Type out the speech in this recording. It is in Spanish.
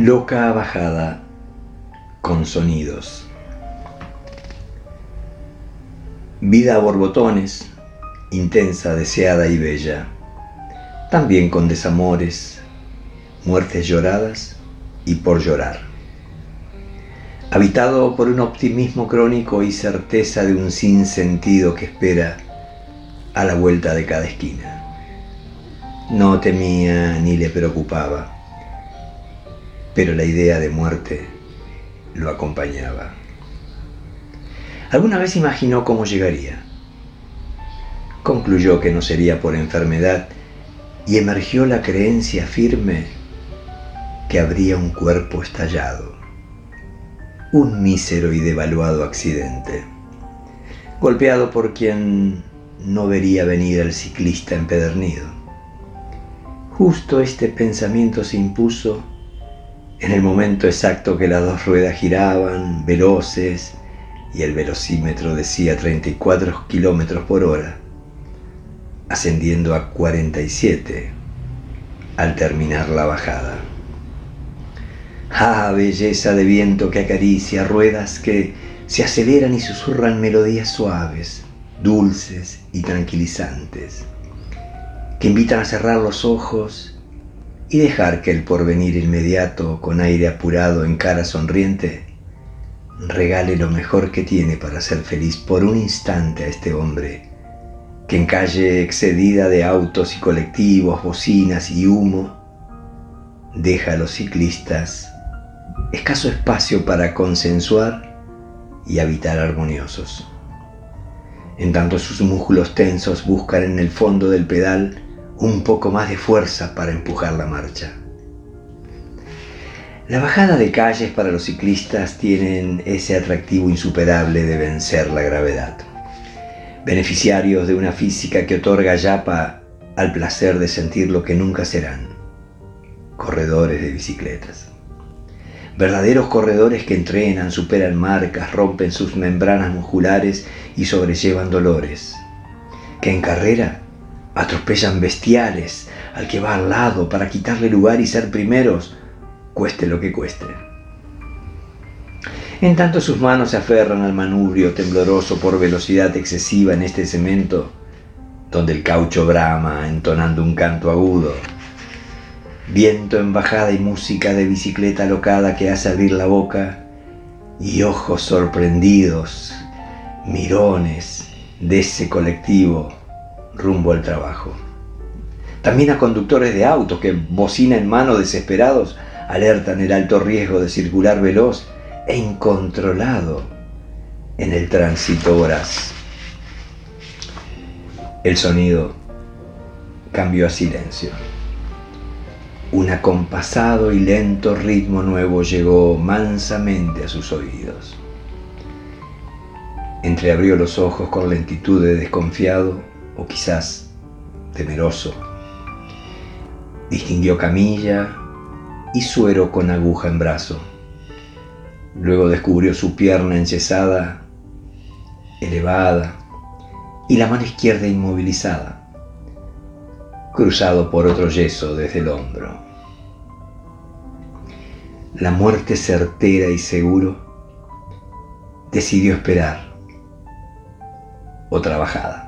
Loca bajada con sonidos. Vida a borbotones, intensa, deseada y bella. También con desamores, muertes lloradas y por llorar. Habitado por un optimismo crónico y certeza de un sinsentido que espera a la vuelta de cada esquina. No temía ni le preocupaba pero la idea de muerte lo acompañaba. Alguna vez imaginó cómo llegaría. Concluyó que no sería por enfermedad y emergió la creencia firme que habría un cuerpo estallado, un mísero y devaluado accidente, golpeado por quien no vería venir al ciclista empedernido. Justo este pensamiento se impuso en el momento exacto que las dos ruedas giraban, veloces, y el velocímetro decía 34 kilómetros por hora, ascendiendo a 47 al terminar la bajada. Ah, belleza de viento que acaricia, ruedas que se aceleran y susurran melodías suaves, dulces y tranquilizantes, que invitan a cerrar los ojos y dejar que el porvenir inmediato, con aire apurado en cara sonriente, regale lo mejor que tiene para ser feliz por un instante a este hombre, que en calle excedida de autos y colectivos, bocinas y humo, deja a los ciclistas escaso espacio para consensuar y habitar armoniosos. En tanto sus músculos tensos buscan en el fondo del pedal un poco más de fuerza para empujar la marcha. La bajada de calles para los ciclistas tienen ese atractivo insuperable de vencer la gravedad. Beneficiarios de una física que otorga yapa al placer de sentir lo que nunca serán. Corredores de bicicletas. Verdaderos corredores que entrenan, superan marcas, rompen sus membranas musculares y sobrellevan dolores. Que en carrera atropellan bestiales al que va al lado para quitarle lugar y ser primeros, cueste lo que cueste. En tanto sus manos se aferran al manubrio tembloroso por velocidad excesiva en este cemento, donde el caucho brama entonando un canto agudo. Viento en bajada y música de bicicleta locada que hace abrir la boca y ojos sorprendidos, mirones de ese colectivo rumbo al trabajo. También a conductores de autos que, bocina en mano desesperados, alertan el alto riesgo de circular veloz e incontrolado en el tránsito voraz. El sonido cambió a silencio. Un acompasado y lento ritmo nuevo llegó mansamente a sus oídos. Entreabrió los ojos con lentitud de desconfiado o quizás temeroso. Distinguió camilla y suero con aguja en brazo. Luego descubrió su pierna enyesada, elevada, y la mano izquierda inmovilizada, cruzado por otro yeso desde el hombro. La muerte certera y seguro decidió esperar otra bajada.